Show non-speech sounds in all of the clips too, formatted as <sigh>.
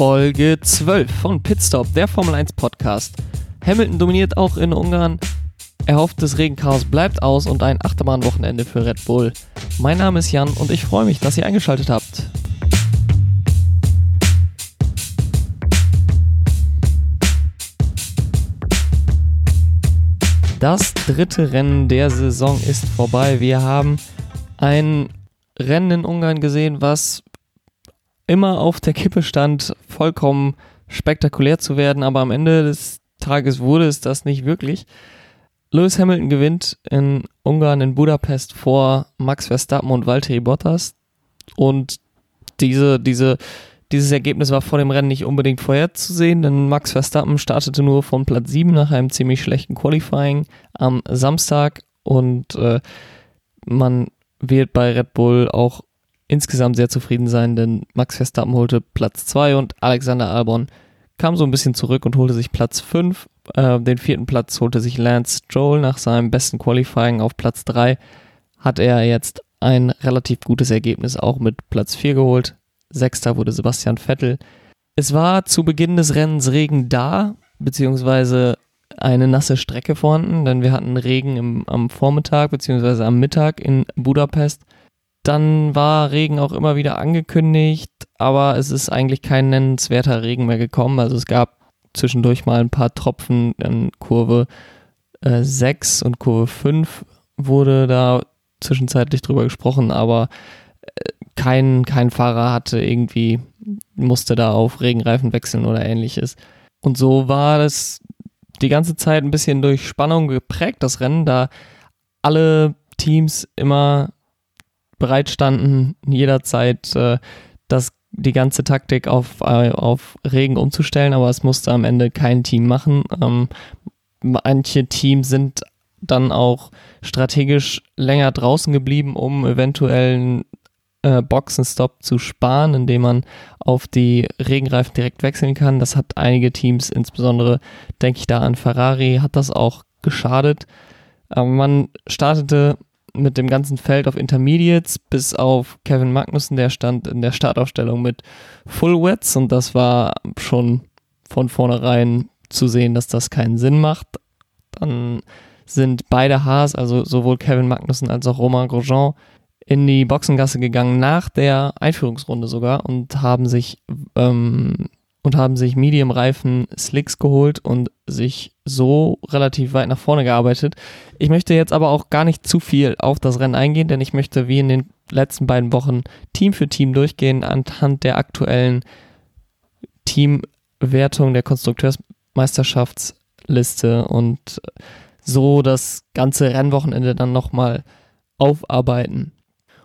Folge 12 von Pitstop, der Formel 1 Podcast. Hamilton dominiert auch in Ungarn. Erhofftes Regenchaos bleibt aus und ein Achterbahnwochenende für Red Bull. Mein Name ist Jan und ich freue mich, dass ihr eingeschaltet habt. Das dritte Rennen der Saison ist vorbei. Wir haben ein Rennen in Ungarn gesehen, was immer auf der Kippe stand, vollkommen spektakulär zu werden, aber am Ende des Tages wurde es das nicht wirklich. Lewis Hamilton gewinnt in Ungarn in Budapest vor Max Verstappen und Valtteri Bottas und diese, diese, dieses Ergebnis war vor dem Rennen nicht unbedingt vorherzusehen, denn Max Verstappen startete nur von Platz 7 nach einem ziemlich schlechten Qualifying am Samstag und äh, man wird bei Red Bull auch insgesamt sehr zufrieden sein, denn Max Verstappen holte Platz 2 und Alexander Albon kam so ein bisschen zurück und holte sich Platz 5. Äh, den vierten Platz holte sich Lance Stroll nach seinem besten Qualifying auf Platz 3. Hat er jetzt ein relativ gutes Ergebnis auch mit Platz 4 geholt. Sechster wurde Sebastian Vettel. Es war zu Beginn des Rennens Regen da, beziehungsweise eine nasse Strecke vorhanden, denn wir hatten Regen im, am Vormittag beziehungsweise am Mittag in Budapest. Dann war Regen auch immer wieder angekündigt, aber es ist eigentlich kein nennenswerter Regen mehr gekommen. Also es gab zwischendurch mal ein paar Tropfen in Kurve äh, 6 und Kurve 5 wurde da zwischenzeitlich drüber gesprochen, aber äh, kein, kein Fahrer hatte irgendwie, musste da auf Regenreifen wechseln oder ähnliches. Und so war das die ganze Zeit ein bisschen durch Spannung geprägt, das Rennen, da alle Teams immer bereitstanden, jederzeit äh, das, die ganze Taktik auf, äh, auf Regen umzustellen, aber es musste am Ende kein Team machen. Ähm, manche Teams sind dann auch strategisch länger draußen geblieben, um eventuell äh, Boxenstopp zu sparen, indem man auf die Regenreifen direkt wechseln kann. Das hat einige Teams, insbesondere denke ich da an Ferrari, hat das auch geschadet. Aber man startete mit dem ganzen Feld auf Intermediates bis auf Kevin Magnussen, der stand in der Startaufstellung mit Full Wets und das war schon von vornherein zu sehen, dass das keinen Sinn macht. Dann sind beide Haas, also sowohl Kevin Magnussen als auch Romain Grosjean, in die Boxengasse gegangen nach der Einführungsrunde sogar und haben sich ähm, und haben sich Medium-Reifen Slicks geholt und sich so relativ weit nach vorne gearbeitet. Ich möchte jetzt aber auch gar nicht zu viel auf das Rennen eingehen, denn ich möchte wie in den letzten beiden Wochen Team für Team durchgehen anhand der aktuellen Teamwertung der Konstrukteursmeisterschaftsliste und so das ganze Rennwochenende dann nochmal aufarbeiten.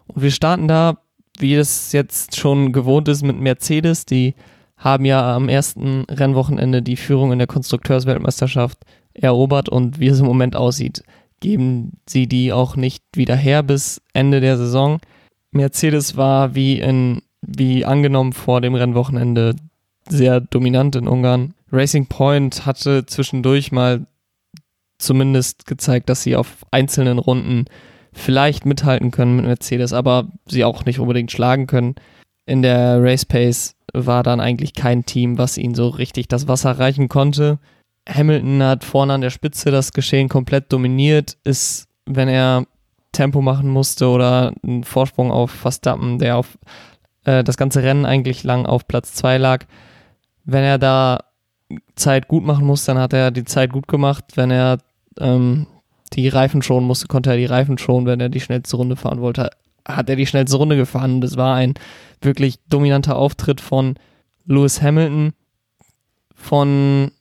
Und wir starten da, wie es jetzt schon gewohnt ist, mit Mercedes, die haben ja am ersten Rennwochenende die Führung in der Konstrukteursweltmeisterschaft erobert und wie es im Moment aussieht, geben sie die auch nicht wieder her bis Ende der Saison. Mercedes war wie in wie angenommen vor dem Rennwochenende sehr dominant in Ungarn. Racing Point hatte zwischendurch mal zumindest gezeigt, dass sie auf einzelnen Runden vielleicht mithalten können mit Mercedes, aber sie auch nicht unbedingt schlagen können. In der Race Pace war dann eigentlich kein Team, was ihn so richtig das Wasser reichen konnte. Hamilton hat vorne an der Spitze das Geschehen komplett dominiert, ist, wenn er Tempo machen musste oder einen Vorsprung auf Verstappen, der auf äh, das ganze Rennen eigentlich lang auf Platz 2 lag. Wenn er da Zeit gut machen musste, dann hat er die Zeit gut gemacht. Wenn er ähm, die Reifen schonen musste, konnte er die Reifen schonen. Wenn er die schnellste Runde fahren wollte, hat er die schnellste Runde gefahren. Es war ein wirklich dominanter Auftritt von Lewis Hamilton. Von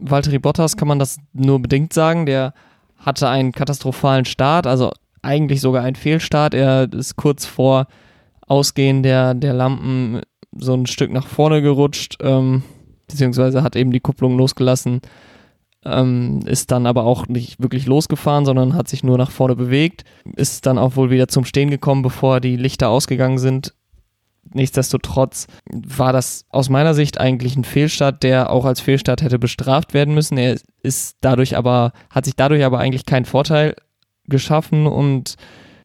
Valtteri Bottas kann man das nur bedingt sagen. Der hatte einen katastrophalen Start, also eigentlich sogar einen Fehlstart. Er ist kurz vor Ausgehen der, der Lampen so ein Stück nach vorne gerutscht, ähm, beziehungsweise hat eben die Kupplung losgelassen, ähm, ist dann aber auch nicht wirklich losgefahren, sondern hat sich nur nach vorne bewegt, ist dann auch wohl wieder zum Stehen gekommen, bevor die Lichter ausgegangen sind Nichtsdestotrotz war das aus meiner Sicht eigentlich ein Fehlstart, der auch als Fehlstart hätte bestraft werden müssen. Er ist dadurch aber, hat sich dadurch aber eigentlich keinen Vorteil geschaffen und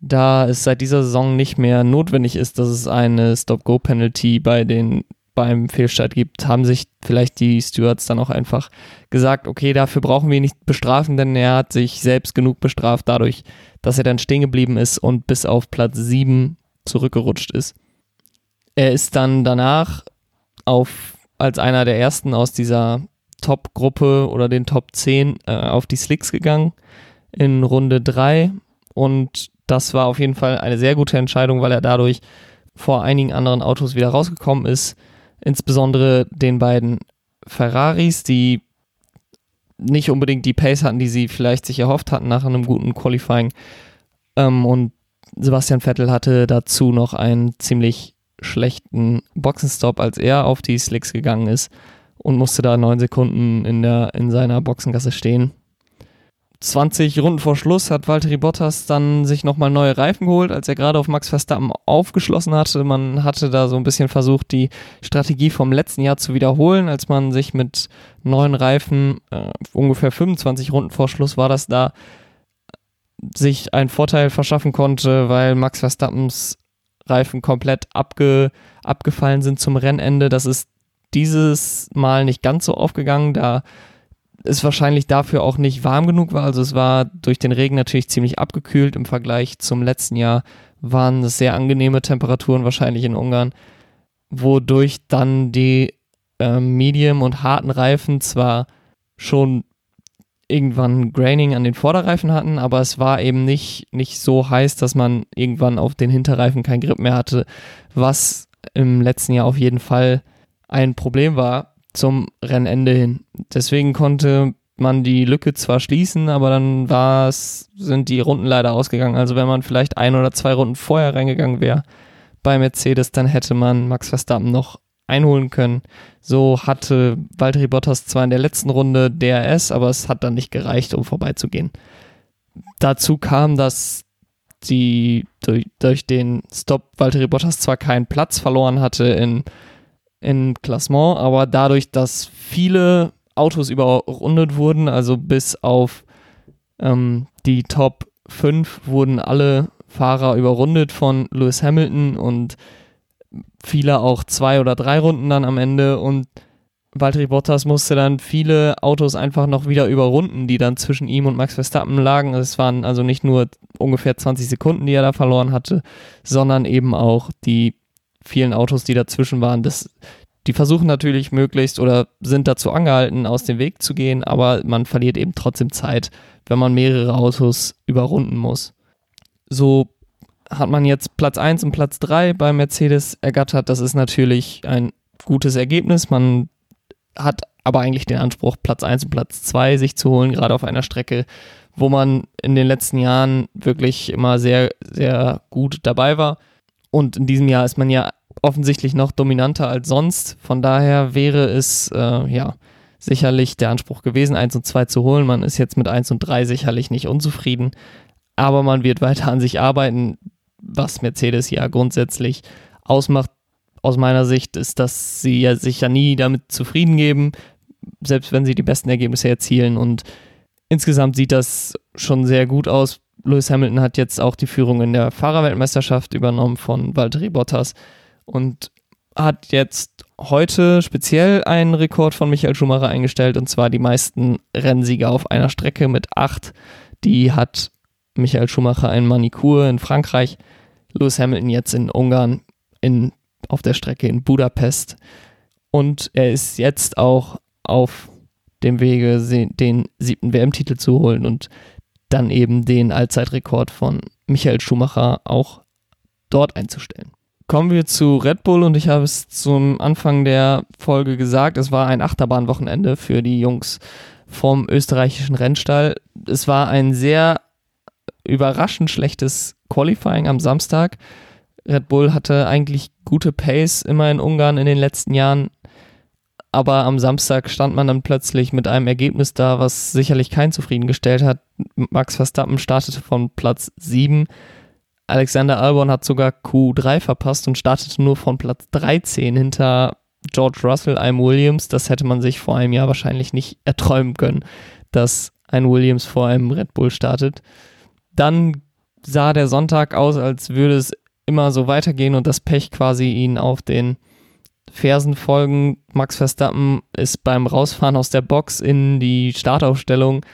da es seit dieser Saison nicht mehr notwendig ist, dass es eine Stop-Go-Penalty bei den beim Fehlstart gibt, haben sich vielleicht die Stewards dann auch einfach gesagt, okay, dafür brauchen wir ihn nicht bestrafen, denn er hat sich selbst genug bestraft dadurch, dass er dann stehen geblieben ist und bis auf Platz 7 zurückgerutscht ist. Er ist dann danach auf, als einer der ersten aus dieser Top-Gruppe oder den Top 10 äh, auf die Slicks gegangen in Runde 3 und das war auf jeden Fall eine sehr gute Entscheidung, weil er dadurch vor einigen anderen Autos wieder rausgekommen ist. Insbesondere den beiden Ferraris, die nicht unbedingt die Pace hatten, die sie vielleicht sich erhofft hatten nach einem guten Qualifying. Ähm, und Sebastian Vettel hatte dazu noch einen ziemlich schlechten Boxenstopp, als er auf die Slicks gegangen ist und musste da neun Sekunden in, der, in seiner Boxengasse stehen. 20 Runden vor Schluss hat Valtteri Bottas dann sich nochmal neue Reifen geholt, als er gerade auf Max Verstappen aufgeschlossen hatte. Man hatte da so ein bisschen versucht, die Strategie vom letzten Jahr zu wiederholen, als man sich mit neuen Reifen äh, ungefähr 25 Runden vor Schluss war das da, sich einen Vorteil verschaffen konnte, weil Max Verstappens Reifen komplett abge, abgefallen sind zum Rennende. Das ist dieses Mal nicht ganz so aufgegangen, da es wahrscheinlich dafür auch nicht warm genug war. Also es war durch den Regen natürlich ziemlich abgekühlt. Im Vergleich zum letzten Jahr waren es sehr angenehme Temperaturen wahrscheinlich in Ungarn, wodurch dann die äh, Medium- und harten Reifen zwar schon irgendwann Graining an den Vorderreifen hatten, aber es war eben nicht, nicht so heiß, dass man irgendwann auf den Hinterreifen keinen Grip mehr hatte, was im letzten Jahr auf jeden Fall ein Problem war zum Rennende hin. Deswegen konnte man die Lücke zwar schließen, aber dann war's, sind die Runden leider ausgegangen. Also wenn man vielleicht ein oder zwei Runden vorher reingegangen wäre bei Mercedes, dann hätte man Max Verstappen noch einholen können. So hatte Valtteri Bottas zwar in der letzten Runde DRS, aber es hat dann nicht gereicht, um vorbeizugehen. Dazu kam, dass die durch, durch den Stop Valtteri Bottas zwar keinen Platz verloren hatte in im Klassement, aber dadurch, dass viele Autos überrundet wurden, also bis auf ähm, die Top 5 wurden alle Fahrer überrundet von Lewis Hamilton und viele auch zwei oder drei Runden dann am Ende und Valtteri Bottas musste dann viele Autos einfach noch wieder überrunden, die dann zwischen ihm und Max Verstappen lagen. Es waren also nicht nur ungefähr 20 Sekunden, die er da verloren hatte, sondern eben auch die vielen Autos, die dazwischen waren, das, die versuchen natürlich möglichst oder sind dazu angehalten, aus dem Weg zu gehen, aber man verliert eben trotzdem Zeit, wenn man mehrere Autos überrunden muss. So hat man jetzt Platz 1 und Platz 3 bei Mercedes ergattert. Das ist natürlich ein gutes Ergebnis. Man hat aber eigentlich den Anspruch, Platz 1 und Platz 2 sich zu holen, gerade auf einer Strecke, wo man in den letzten Jahren wirklich immer sehr, sehr gut dabei war. Und in diesem Jahr ist man ja offensichtlich noch dominanter als sonst. Von daher wäre es äh, ja sicherlich der Anspruch gewesen, 1 und 2 zu holen. Man ist jetzt mit 1 und 3 sicherlich nicht unzufrieden, aber man wird weiter an sich arbeiten, was Mercedes ja grundsätzlich ausmacht. Aus meiner Sicht ist, dass sie ja sich ja nie damit zufrieden geben, selbst wenn sie die besten Ergebnisse erzielen. Und insgesamt sieht das schon sehr gut aus. Lewis Hamilton hat jetzt auch die Führung in der Fahrerweltmeisterschaft übernommen von Valtteri Bottas und hat jetzt heute speziell einen Rekord von Michael Schumacher eingestellt und zwar die meisten Rennsieger auf einer Strecke mit acht. Die hat Michael Schumacher in Manikur in Frankreich, Lewis Hamilton jetzt in Ungarn in, auf der Strecke in Budapest und er ist jetzt auch auf dem Wege, den siebten WM-Titel zu holen und dann eben den Allzeitrekord von Michael Schumacher auch dort einzustellen. Kommen wir zu Red Bull und ich habe es zum Anfang der Folge gesagt, es war ein Achterbahnwochenende für die Jungs vom österreichischen Rennstall. Es war ein sehr überraschend schlechtes Qualifying am Samstag. Red Bull hatte eigentlich gute Pace immer in Ungarn in den letzten Jahren, aber am Samstag stand man dann plötzlich mit einem Ergebnis da, was sicherlich keinen zufriedengestellt hat. Max Verstappen startete von Platz 7 Alexander Albon hat sogar Q3 verpasst und startete nur von Platz 13 hinter George Russell, einem Williams. Das hätte man sich vor einem Jahr wahrscheinlich nicht erträumen können, dass ein Williams vor einem Red Bull startet. Dann sah der Sonntag aus, als würde es immer so weitergehen und das Pech quasi ihn auf den Fersen folgen. Max Verstappen ist beim Rausfahren aus der Box in die Startaufstellung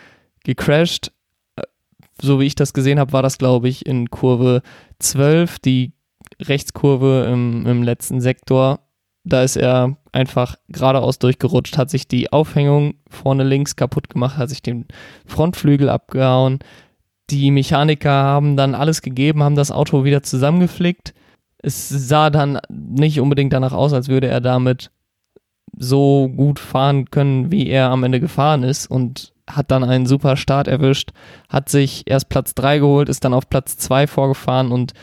gecrashed. So wie ich das gesehen habe, war das, glaube ich, in Kurve 12, die Rechtskurve im, im letzten Sektor. Da ist er einfach geradeaus durchgerutscht, hat sich die Aufhängung vorne links kaputt gemacht, hat sich den Frontflügel abgehauen. Die Mechaniker haben dann alles gegeben, haben das Auto wieder zusammengeflickt. Es sah dann nicht unbedingt danach aus, als würde er damit so gut fahren können, wie er am Ende gefahren ist und hat dann einen super Start erwischt, hat sich erst Platz 3 geholt, ist dann auf Platz 2 vorgefahren und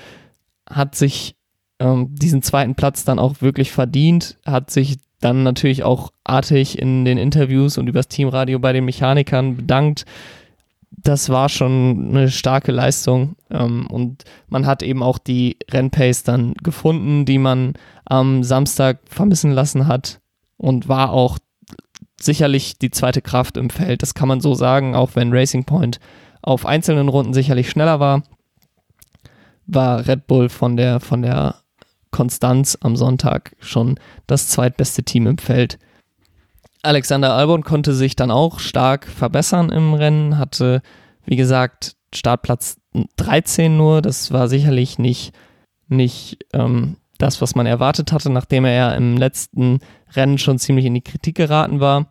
hat sich ähm, diesen zweiten Platz dann auch wirklich verdient, hat sich dann natürlich auch artig in den Interviews und übers Teamradio bei den Mechanikern bedankt. Das war schon eine starke Leistung ähm, und man hat eben auch die Rennpace dann gefunden, die man am Samstag vermissen lassen hat und war auch sicherlich die zweite Kraft im Feld. Das kann man so sagen, auch wenn Racing Point auf einzelnen Runden sicherlich schneller war, war Red Bull von der, von der Konstanz am Sonntag schon das zweitbeste Team im Feld. Alexander Albon konnte sich dann auch stark verbessern im Rennen, hatte, wie gesagt, Startplatz 13 nur. Das war sicherlich nicht, nicht ähm, das, was man erwartet hatte, nachdem er ja im letzten Rennen schon ziemlich in die Kritik geraten war.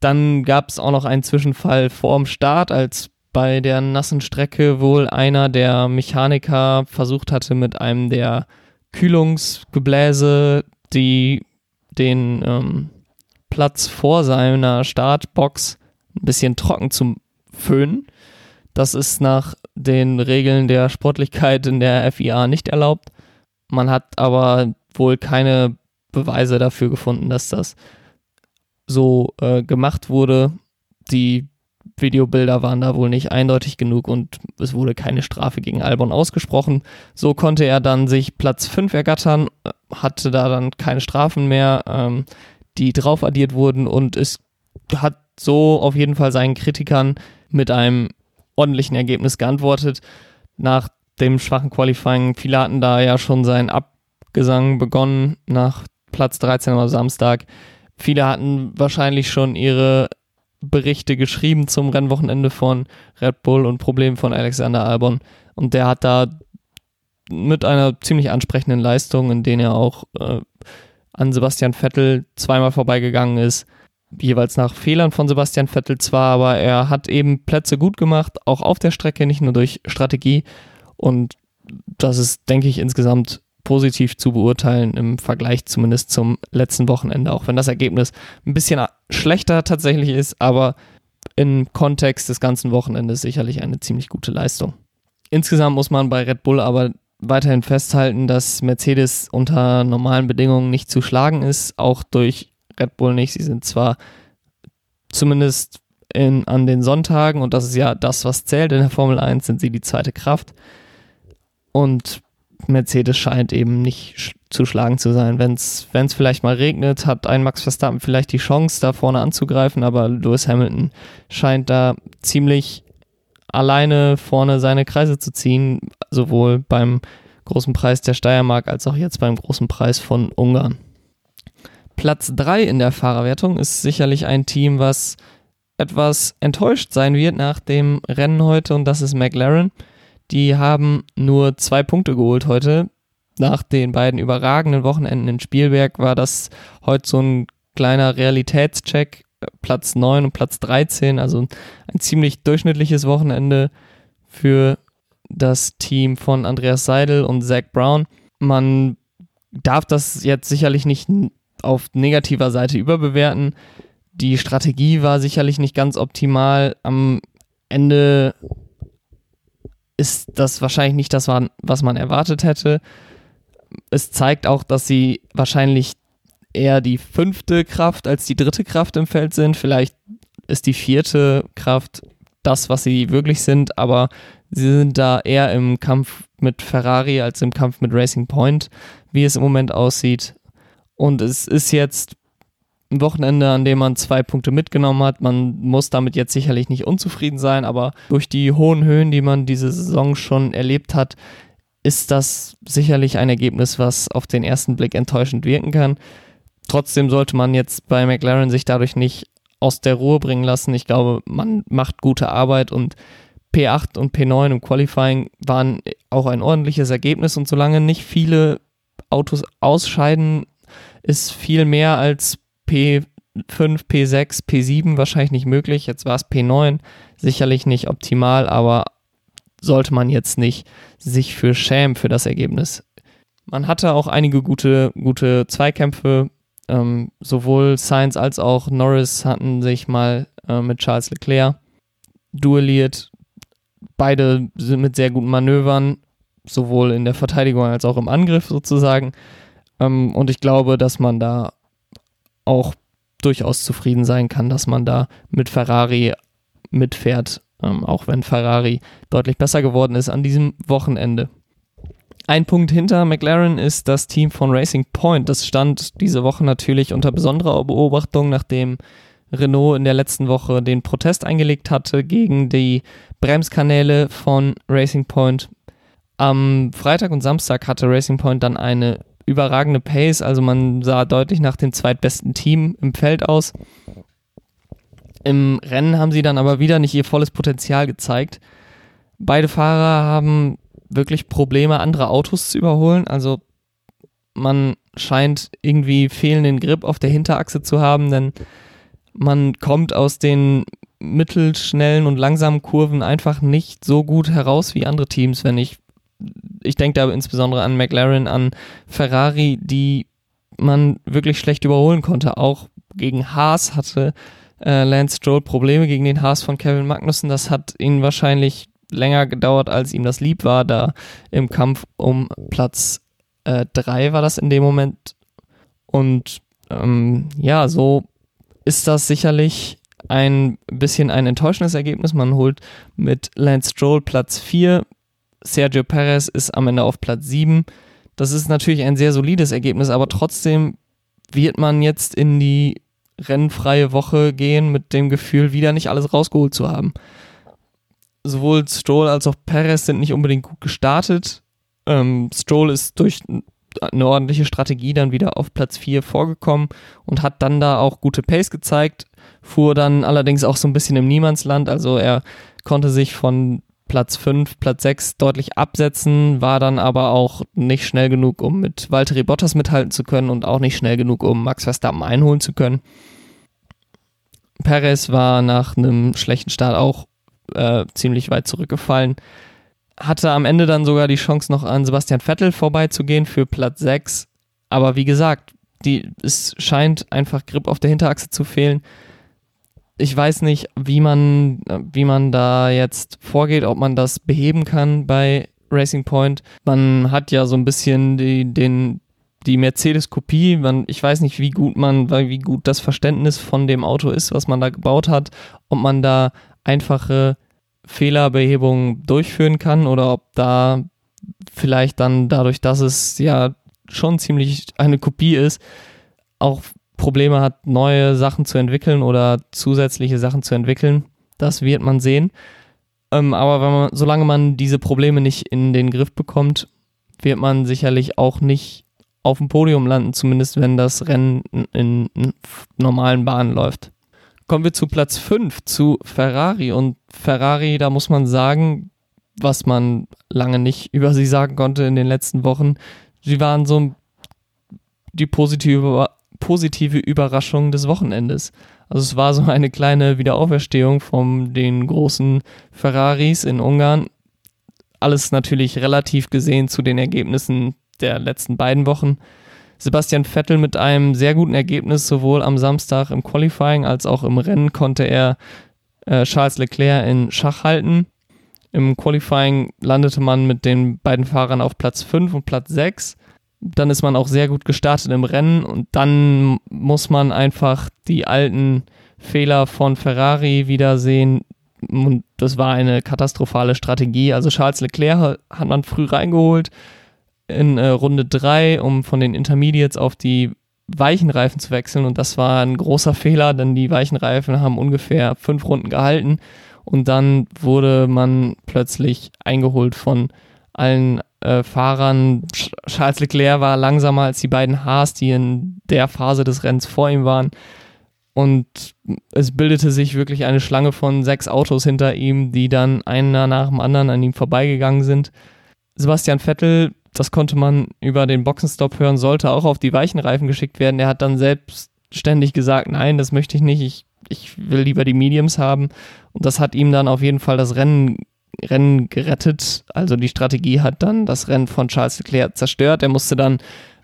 Dann gab es auch noch einen Zwischenfall vor dem Start, als bei der nassen Strecke wohl einer der Mechaniker versucht hatte, mit einem der Kühlungsgebläse, die den ähm, Platz vor seiner Startbox ein bisschen trocken zu föhnen. Das ist nach den Regeln der Sportlichkeit in der FIA nicht erlaubt. Man hat aber wohl keine Beweise dafür gefunden, dass das so äh, gemacht wurde. Die Videobilder waren da wohl nicht eindeutig genug und es wurde keine Strafe gegen Albon ausgesprochen. So konnte er dann sich Platz 5 ergattern, hatte da dann keine Strafen mehr, ähm, die drauf addiert wurden und es hat so auf jeden Fall seinen Kritikern mit einem ordentlichen Ergebnis geantwortet. Nach dem schwachen Qualifying, viele hatten da ja schon seinen Abgesang begonnen nach Platz 13 am Samstag. Viele hatten wahrscheinlich schon ihre Berichte geschrieben zum Rennwochenende von Red Bull und Problemen von Alexander Albon. Und der hat da mit einer ziemlich ansprechenden Leistung, in denen er auch äh, an Sebastian Vettel zweimal vorbeigegangen ist, jeweils nach Fehlern von Sebastian Vettel zwar, aber er hat eben Plätze gut gemacht, auch auf der Strecke, nicht nur durch Strategie. Und das ist, denke ich, insgesamt positiv zu beurteilen im Vergleich zumindest zum letzten Wochenende, auch wenn das Ergebnis ein bisschen schlechter tatsächlich ist, aber im Kontext des ganzen Wochenendes sicherlich eine ziemlich gute Leistung. Insgesamt muss man bei Red Bull aber weiterhin festhalten, dass Mercedes unter normalen Bedingungen nicht zu schlagen ist, auch durch Red Bull nicht. Sie sind zwar zumindest in, an den Sonntagen, und das ist ja das, was zählt in der Formel 1, sind sie die zweite Kraft. Und Mercedes scheint eben nicht zu schlagen zu sein. Wenn es vielleicht mal regnet, hat ein Max Verstappen vielleicht die Chance, da vorne anzugreifen, aber Lewis Hamilton scheint da ziemlich alleine vorne seine Kreise zu ziehen, sowohl beim großen Preis der Steiermark als auch jetzt beim großen Preis von Ungarn. Platz 3 in der Fahrerwertung ist sicherlich ein Team, was etwas enttäuscht sein wird nach dem Rennen heute und das ist McLaren. Die haben nur zwei Punkte geholt heute. Nach den beiden überragenden Wochenenden in Spielberg war das heute so ein kleiner Realitätscheck. Platz 9 und Platz 13, also ein ziemlich durchschnittliches Wochenende für das Team von Andreas Seidel und Zach Brown. Man darf das jetzt sicherlich nicht auf negativer Seite überbewerten. Die Strategie war sicherlich nicht ganz optimal. Am Ende ist das wahrscheinlich nicht das, was man erwartet hätte. Es zeigt auch, dass sie wahrscheinlich eher die fünfte Kraft als die dritte Kraft im Feld sind. Vielleicht ist die vierte Kraft das, was sie wirklich sind, aber sie sind da eher im Kampf mit Ferrari als im Kampf mit Racing Point, wie es im Moment aussieht. Und es ist jetzt ein Wochenende, an dem man zwei Punkte mitgenommen hat. Man muss damit jetzt sicherlich nicht unzufrieden sein, aber durch die hohen Höhen, die man diese Saison schon erlebt hat, ist das sicherlich ein Ergebnis, was auf den ersten Blick enttäuschend wirken kann. Trotzdem sollte man jetzt bei McLaren sich dadurch nicht aus der Ruhe bringen lassen. Ich glaube, man macht gute Arbeit und P8 und P9 im Qualifying waren auch ein ordentliches Ergebnis und solange nicht viele Autos ausscheiden, ist viel mehr als P5, P6, P7 wahrscheinlich nicht möglich. Jetzt war es P9, sicherlich nicht optimal, aber sollte man jetzt nicht sich für schämen für das Ergebnis. Man hatte auch einige gute, gute Zweikämpfe. Ähm, sowohl Sainz als auch Norris hatten sich mal äh, mit Charles Leclerc duelliert. Beide sind mit sehr guten Manövern, sowohl in der Verteidigung als auch im Angriff sozusagen. Ähm, und ich glaube, dass man da auch durchaus zufrieden sein kann, dass man da mit Ferrari mitfährt, ähm, auch wenn Ferrari deutlich besser geworden ist an diesem Wochenende. Ein Punkt hinter McLaren ist das Team von Racing Point. Das stand diese Woche natürlich unter besonderer Beobachtung, nachdem Renault in der letzten Woche den Protest eingelegt hatte gegen die Bremskanäle von Racing Point. Am Freitag und Samstag hatte Racing Point dann eine überragende Pace, also man sah deutlich nach dem zweitbesten Team im Feld aus. Im Rennen haben sie dann aber wieder nicht ihr volles Potenzial gezeigt. Beide Fahrer haben wirklich Probleme, andere Autos zu überholen. Also man scheint irgendwie fehlenden Grip auf der Hinterachse zu haben, denn man kommt aus den mittelschnellen und langsamen Kurven einfach nicht so gut heraus wie andere Teams, wenn ich ich denke da insbesondere an McLaren, an Ferrari, die man wirklich schlecht überholen konnte. Auch gegen Haas hatte äh, Lance Stroll Probleme gegen den Haas von Kevin Magnussen. Das hat ihn wahrscheinlich länger gedauert, als ihm das lieb war, da im Kampf um Platz 3 äh, war das in dem Moment. Und ähm, ja, so ist das sicherlich ein bisschen ein enttäuschendes Ergebnis. Man holt mit Lance Stroll Platz 4, Sergio Perez ist am Ende auf Platz 7. Das ist natürlich ein sehr solides Ergebnis, aber trotzdem wird man jetzt in die rennfreie Woche gehen mit dem Gefühl, wieder nicht alles rausgeholt zu haben sowohl Stroll als auch Perez sind nicht unbedingt gut gestartet. Ähm, Stroll ist durch eine ordentliche Strategie dann wieder auf Platz 4 vorgekommen und hat dann da auch gute Pace gezeigt, fuhr dann allerdings auch so ein bisschen im Niemandsland, also er konnte sich von Platz 5, Platz 6 deutlich absetzen, war dann aber auch nicht schnell genug, um mit Valtteri Bottas mithalten zu können und auch nicht schnell genug, um Max Verstappen einholen zu können. Perez war nach einem schlechten Start auch äh, ziemlich weit zurückgefallen. Hatte am Ende dann sogar die Chance, noch an Sebastian Vettel vorbeizugehen für Platz 6. Aber wie gesagt, die, es scheint einfach Grip auf der Hinterachse zu fehlen. Ich weiß nicht, wie man, wie man da jetzt vorgeht, ob man das beheben kann bei Racing Point. Man hat ja so ein bisschen die, den, die Mercedes-Kopie. Ich weiß nicht, wie gut man, wie gut das Verständnis von dem Auto ist, was man da gebaut hat, ob man da einfache Fehlerbehebung durchführen kann oder ob da vielleicht dann dadurch, dass es ja schon ziemlich eine Kopie ist, auch Probleme hat, neue Sachen zu entwickeln oder zusätzliche Sachen zu entwickeln. Das wird man sehen. Ähm, aber man, solange man diese Probleme nicht in den Griff bekommt, wird man sicherlich auch nicht auf dem Podium landen, zumindest wenn das Rennen in normalen Bahnen läuft. Kommen wir zu Platz 5, zu Ferrari. Und Ferrari, da muss man sagen, was man lange nicht <laughs> über sie sagen konnte in den letzten Wochen, sie waren so die positive, positive Überraschung des Wochenendes. Also es war so eine kleine Wiederauferstehung von den großen Ferraris in Ungarn. Alles natürlich relativ gesehen zu den Ergebnissen der letzten beiden Wochen. Sebastian Vettel mit einem sehr guten Ergebnis, sowohl am Samstag im Qualifying als auch im Rennen konnte er äh, Charles Leclerc in Schach halten. Im Qualifying landete man mit den beiden Fahrern auf Platz 5 und Platz 6. Dann ist man auch sehr gut gestartet im Rennen und dann muss man einfach die alten Fehler von Ferrari wiedersehen. Und das war eine katastrophale Strategie. Also Charles Leclerc hat man früh reingeholt, in äh, Runde 3, um von den Intermediates auf die weichen Reifen zu wechseln. Und das war ein großer Fehler, denn die weichen Reifen haben ungefähr fünf Runden gehalten. Und dann wurde man plötzlich eingeholt von allen äh, Fahrern. Charles Leclerc war langsamer als die beiden Haas, die in der Phase des Rennens vor ihm waren. Und es bildete sich wirklich eine Schlange von sechs Autos hinter ihm, die dann einer nach dem anderen an ihm vorbeigegangen sind. Sebastian Vettel, das konnte man über den Boxenstopp hören, sollte auch auf die weichen Reifen geschickt werden. Er hat dann selbstständig gesagt, nein, das möchte ich nicht, ich, ich will lieber die Mediums haben. Und das hat ihm dann auf jeden Fall das Rennen Rennen gerettet. Also die Strategie hat dann das Rennen von Charles Leclerc zerstört. Er musste dann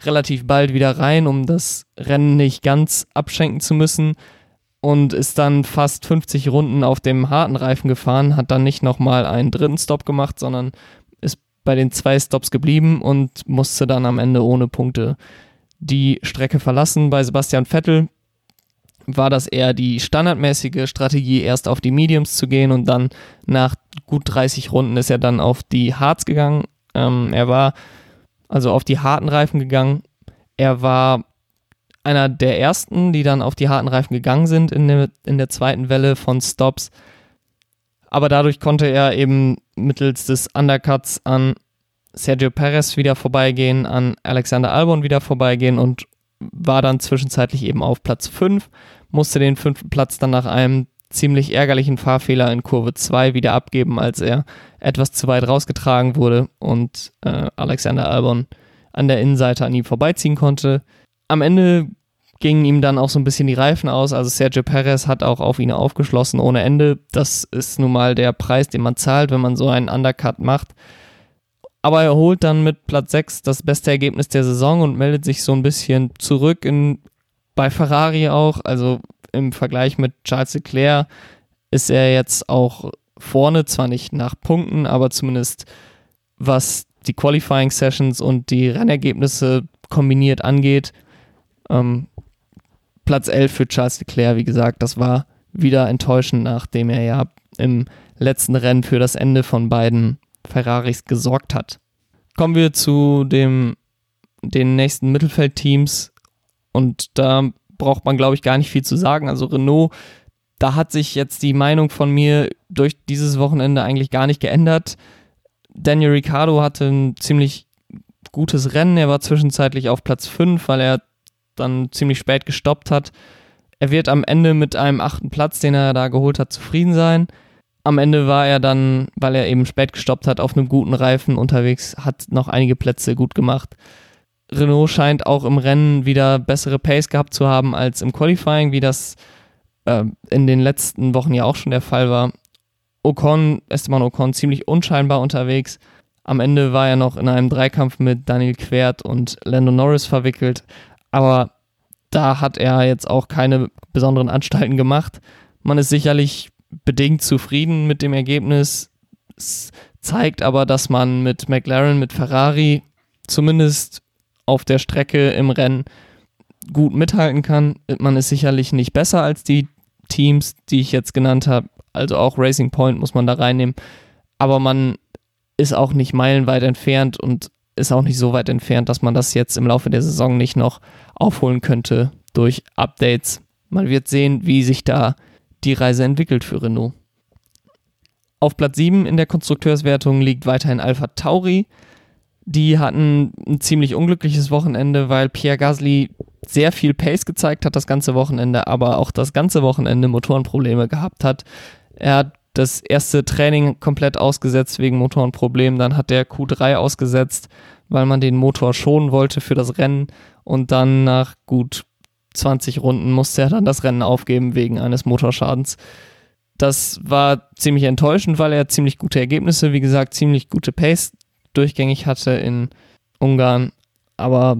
relativ bald wieder rein, um das Rennen nicht ganz abschenken zu müssen und ist dann fast 50 Runden auf dem harten Reifen gefahren, hat dann nicht nochmal einen dritten Stop gemacht, sondern bei den zwei Stops geblieben und musste dann am Ende ohne Punkte die Strecke verlassen. Bei Sebastian Vettel war das eher die standardmäßige Strategie, erst auf die Mediums zu gehen und dann nach gut 30 Runden ist er dann auf die Hards gegangen. Ähm, er war also auf die harten Reifen gegangen. Er war einer der ersten, die dann auf die harten Reifen gegangen sind in der, in der zweiten Welle von Stops. Aber dadurch konnte er eben mittels des Undercuts an Sergio Perez wieder vorbeigehen, an Alexander Albon wieder vorbeigehen und war dann zwischenzeitlich eben auf Platz 5, musste den fünften Platz dann nach einem ziemlich ärgerlichen Fahrfehler in Kurve 2 wieder abgeben, als er etwas zu weit rausgetragen wurde und äh, Alexander Albon an der Innenseite an ihm vorbeiziehen konnte. Am Ende gingen ihm dann auch so ein bisschen die Reifen aus. Also Sergio Perez hat auch auf ihn aufgeschlossen ohne Ende. Das ist nun mal der Preis, den man zahlt, wenn man so einen Undercut macht. Aber er holt dann mit Platz 6 das beste Ergebnis der Saison und meldet sich so ein bisschen zurück in, bei Ferrari auch. Also im Vergleich mit Charles Leclerc ist er jetzt auch vorne, zwar nicht nach Punkten, aber zumindest was die Qualifying Sessions und die Rennergebnisse kombiniert angeht. Ähm, Platz 11 für Charles Leclerc, wie gesagt, das war wieder enttäuschend, nachdem er ja im letzten Rennen für das Ende von beiden Ferraris gesorgt hat. Kommen wir zu dem, den nächsten Mittelfeldteams und da braucht man, glaube ich, gar nicht viel zu sagen. Also Renault, da hat sich jetzt die Meinung von mir durch dieses Wochenende eigentlich gar nicht geändert. Daniel Ricciardo hatte ein ziemlich gutes Rennen. Er war zwischenzeitlich auf Platz 5, weil er dann ziemlich spät gestoppt hat. Er wird am Ende mit einem achten Platz, den er da geholt hat, zufrieden sein am Ende war er dann, weil er eben spät gestoppt hat, auf einem guten Reifen unterwegs, hat noch einige Plätze gut gemacht. Renault scheint auch im Rennen wieder bessere Pace gehabt zu haben als im Qualifying, wie das äh, in den letzten Wochen ja auch schon der Fall war. Ocon, Esteban Ocon, ziemlich unscheinbar unterwegs. Am Ende war er noch in einem Dreikampf mit Daniel Quert und Lando Norris verwickelt, aber da hat er jetzt auch keine besonderen Anstalten gemacht. Man ist sicherlich bedingt zufrieden mit dem Ergebnis. Es zeigt aber, dass man mit McLaren, mit Ferrari zumindest auf der Strecke im Rennen gut mithalten kann. Man ist sicherlich nicht besser als die Teams, die ich jetzt genannt habe. Also auch Racing Point muss man da reinnehmen. Aber man ist auch nicht meilenweit entfernt und ist auch nicht so weit entfernt, dass man das jetzt im Laufe der Saison nicht noch aufholen könnte durch Updates. Man wird sehen, wie sich da die Reise entwickelt für Renault. Auf Platz 7 in der Konstrukteurswertung liegt weiterhin Alpha Tauri. Die hatten ein ziemlich unglückliches Wochenende, weil Pierre Gasly sehr viel Pace gezeigt hat das ganze Wochenende, aber auch das ganze Wochenende Motorenprobleme gehabt hat. Er hat das erste Training komplett ausgesetzt wegen Motorenproblemen, dann hat der Q3 ausgesetzt, weil man den Motor schonen wollte für das Rennen und dann nach gut 20 Runden musste er dann das Rennen aufgeben wegen eines Motorschadens. Das war ziemlich enttäuschend, weil er ziemlich gute Ergebnisse, wie gesagt, ziemlich gute Pace durchgängig hatte in Ungarn. Aber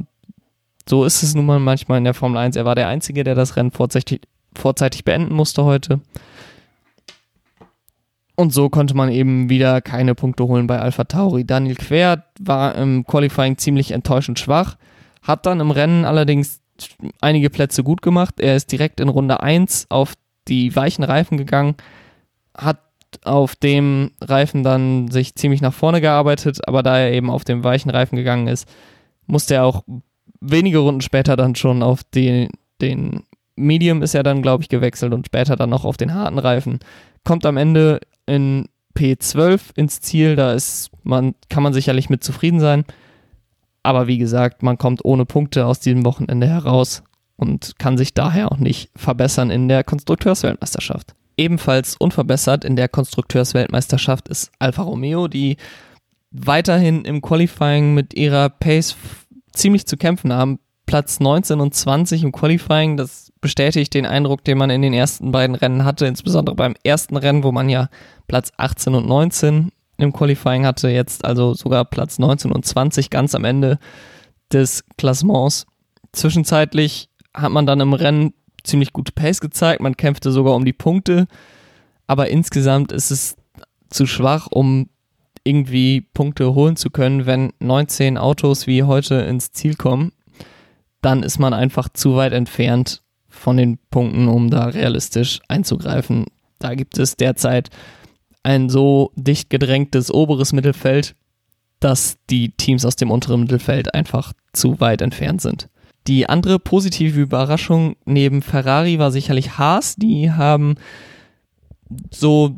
so ist es nun mal manchmal in der Formel 1. Er war der Einzige, der das Rennen vorzeitig, vorzeitig beenden musste heute. Und so konnte man eben wieder keine Punkte holen bei Alpha Tauri. Daniel Quer war im Qualifying ziemlich enttäuschend schwach, hat dann im Rennen allerdings einige Plätze gut gemacht. Er ist direkt in Runde 1 auf die weichen Reifen gegangen, hat auf dem Reifen dann sich ziemlich nach vorne gearbeitet, aber da er eben auf dem weichen Reifen gegangen ist, musste er auch wenige Runden später dann schon auf die, den Medium ist er dann, glaube ich, gewechselt und später dann noch auf den harten Reifen. Kommt am Ende in P12 ins Ziel. Da ist man, kann man sicherlich mit zufrieden sein. Aber wie gesagt, man kommt ohne Punkte aus diesem Wochenende heraus und kann sich daher auch nicht verbessern in der Konstrukteursweltmeisterschaft. Ebenfalls unverbessert in der Konstrukteursweltmeisterschaft ist Alfa Romeo, die weiterhin im Qualifying mit ihrer Pace ziemlich zu kämpfen haben. Platz 19 und 20 im Qualifying, das bestätigt den Eindruck, den man in den ersten beiden Rennen hatte, insbesondere beim ersten Rennen, wo man ja Platz 18 und 19 im Qualifying hatte, jetzt also sogar Platz 19 und 20 ganz am Ende des Klassements. Zwischenzeitlich hat man dann im Rennen ziemlich gute Pace gezeigt, man kämpfte sogar um die Punkte, aber insgesamt ist es zu schwach, um irgendwie Punkte holen zu können, wenn 19 Autos wie heute ins Ziel kommen, dann ist man einfach zu weit entfernt von den Punkten, um da realistisch einzugreifen. Da gibt es derzeit ein so dicht gedrängtes oberes Mittelfeld, dass die Teams aus dem unteren Mittelfeld einfach zu weit entfernt sind. Die andere positive Überraschung neben Ferrari war sicherlich Haas. Die haben so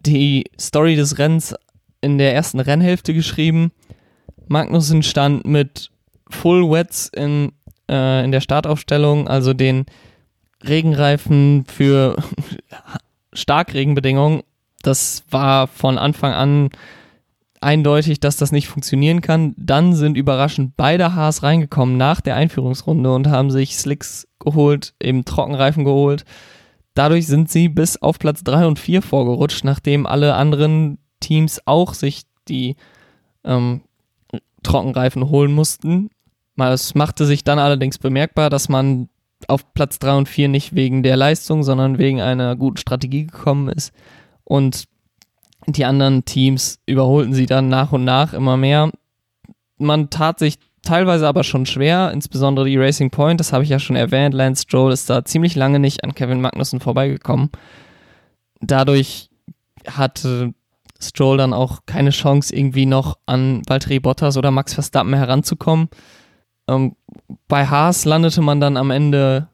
die Story des Rennens in der ersten Rennhälfte geschrieben. Magnussen stand mit Full Wets in, äh, in der Startaufstellung, also den Regenreifen für <laughs> Starkregenbedingungen. Das war von Anfang an eindeutig, dass das nicht funktionieren kann. Dann sind überraschend beide Haas reingekommen nach der Einführungsrunde und haben sich Slicks geholt, eben Trockenreifen geholt. Dadurch sind sie bis auf Platz 3 und 4 vorgerutscht, nachdem alle anderen Teams auch sich die ähm, Trockenreifen holen mussten. Es machte sich dann allerdings bemerkbar, dass man auf Platz 3 und 4 nicht wegen der Leistung, sondern wegen einer guten Strategie gekommen ist. Und die anderen Teams überholten sie dann nach und nach immer mehr. Man tat sich teilweise aber schon schwer, insbesondere die Racing Point, das habe ich ja schon erwähnt. Lance Stroll ist da ziemlich lange nicht an Kevin Magnussen vorbeigekommen. Dadurch hatte Stroll dann auch keine Chance, irgendwie noch an Valtteri Bottas oder Max Verstappen heranzukommen. Ähm, bei Haas landete man dann am Ende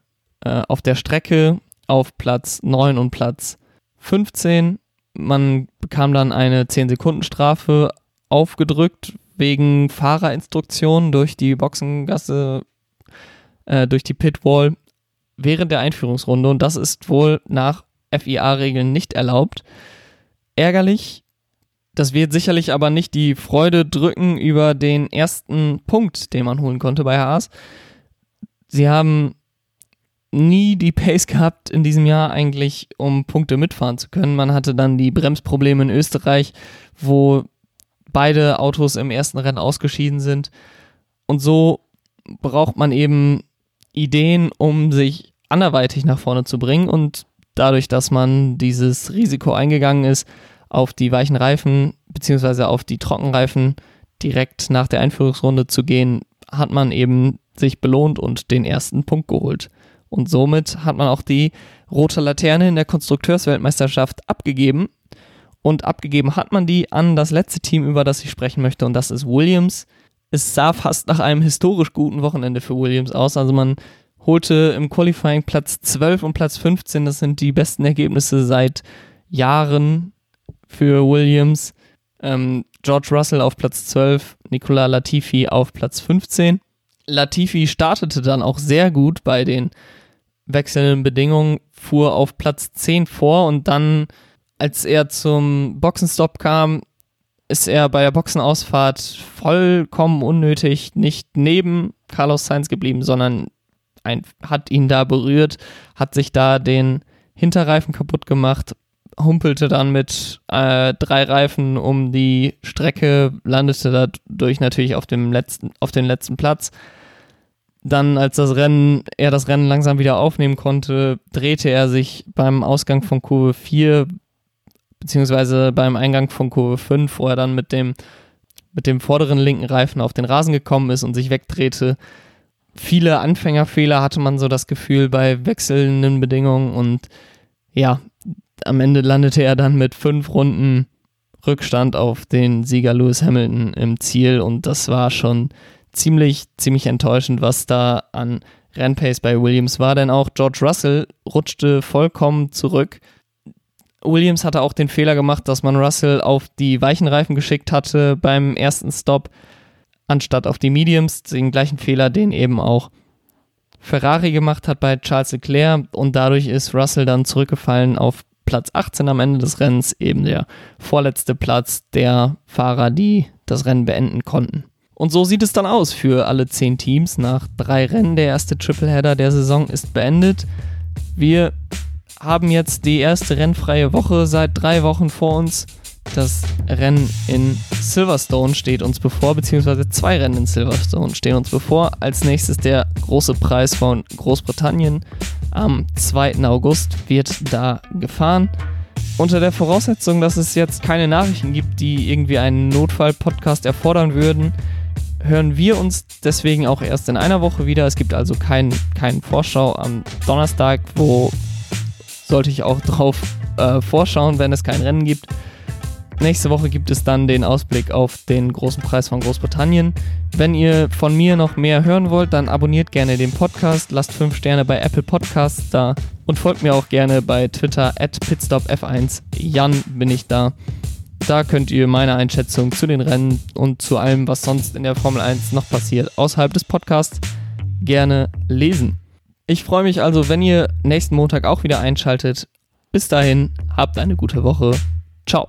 äh, auf der Strecke auf Platz 9 und Platz 15. Man bekam dann eine 10-Sekunden-Strafe aufgedrückt wegen Fahrerinstruktionen durch die Boxengasse, äh, durch die Pitwall während der Einführungsrunde und das ist wohl nach FIA-Regeln nicht erlaubt. Ärgerlich, das wird sicherlich aber nicht die Freude drücken über den ersten Punkt, den man holen konnte bei Haas. Sie haben nie die Pace gehabt in diesem Jahr eigentlich, um Punkte mitfahren zu können. Man hatte dann die Bremsprobleme in Österreich, wo beide Autos im ersten Rennen ausgeschieden sind. Und so braucht man eben Ideen, um sich anderweitig nach vorne zu bringen. Und dadurch, dass man dieses Risiko eingegangen ist, auf die weichen Reifen beziehungsweise auf die Trockenreifen direkt nach der Einführungsrunde zu gehen, hat man eben sich belohnt und den ersten Punkt geholt. Und somit hat man auch die rote Laterne in der Konstrukteursweltmeisterschaft abgegeben. Und abgegeben hat man die an das letzte Team, über das ich sprechen möchte, und das ist Williams. Es sah fast nach einem historisch guten Wochenende für Williams aus. Also man holte im Qualifying Platz 12 und Platz 15. Das sind die besten Ergebnisse seit Jahren für Williams. Ähm, George Russell auf Platz 12, Nicola Latifi auf Platz 15. Latifi startete dann auch sehr gut bei den wechselnden Bedingungen, fuhr auf Platz 10 vor und dann, als er zum Boxenstopp kam, ist er bei der Boxenausfahrt vollkommen unnötig nicht neben Carlos Sainz geblieben, sondern ein, hat ihn da berührt, hat sich da den Hinterreifen kaputt gemacht, humpelte dann mit äh, drei Reifen um die Strecke, landete dadurch natürlich auf dem letzten, auf den letzten Platz. Dann, als das Rennen, er das Rennen langsam wieder aufnehmen konnte, drehte er sich beim Ausgang von Kurve 4 beziehungsweise beim Eingang von Kurve 5, wo er dann mit dem, mit dem vorderen linken Reifen auf den Rasen gekommen ist und sich wegdrehte. Viele Anfängerfehler hatte man so das Gefühl bei wechselnden Bedingungen und ja, am Ende landete er dann mit fünf Runden Rückstand auf den Sieger Lewis Hamilton im Ziel und das war schon ziemlich, ziemlich enttäuschend, was da an Rennpace bei Williams war, denn auch George Russell rutschte vollkommen zurück. Williams hatte auch den Fehler gemacht, dass man Russell auf die weichen Reifen geschickt hatte beim ersten Stop, anstatt auf die Mediums. Den gleichen Fehler, den eben auch Ferrari gemacht hat bei Charles Leclerc und dadurch ist Russell dann zurückgefallen auf Platz 18 am Ende des Rennens, eben der vorletzte Platz der Fahrer, die das Rennen beenden konnten. Und so sieht es dann aus für alle zehn Teams. Nach drei Rennen, der erste Tripleheader der Saison ist beendet. Wir haben jetzt die erste rennfreie Woche seit drei Wochen vor uns. Das Rennen in Silverstone steht uns bevor, beziehungsweise zwei Rennen in Silverstone stehen uns bevor. Als nächstes der große Preis von Großbritannien. Am 2. August wird da gefahren. Unter der Voraussetzung, dass es jetzt keine Nachrichten gibt, die irgendwie einen Notfall-Podcast erfordern würden, hören wir uns deswegen auch erst in einer Woche wieder. Es gibt also keinen kein Vorschau am Donnerstag, wo sollte ich auch drauf äh, vorschauen, wenn es kein Rennen gibt. Nächste Woche gibt es dann den Ausblick auf den großen Preis von Großbritannien. Wenn ihr von mir noch mehr hören wollt, dann abonniert gerne den Podcast, lasst 5 Sterne bei Apple Podcasts da und folgt mir auch gerne bei Twitter at pitstopf1. Jan bin ich da. Da könnt ihr meine Einschätzung zu den Rennen und zu allem, was sonst in der Formel 1 noch passiert, außerhalb des Podcasts gerne lesen. Ich freue mich also, wenn ihr nächsten Montag auch wieder einschaltet. Bis dahin, habt eine gute Woche. Ciao.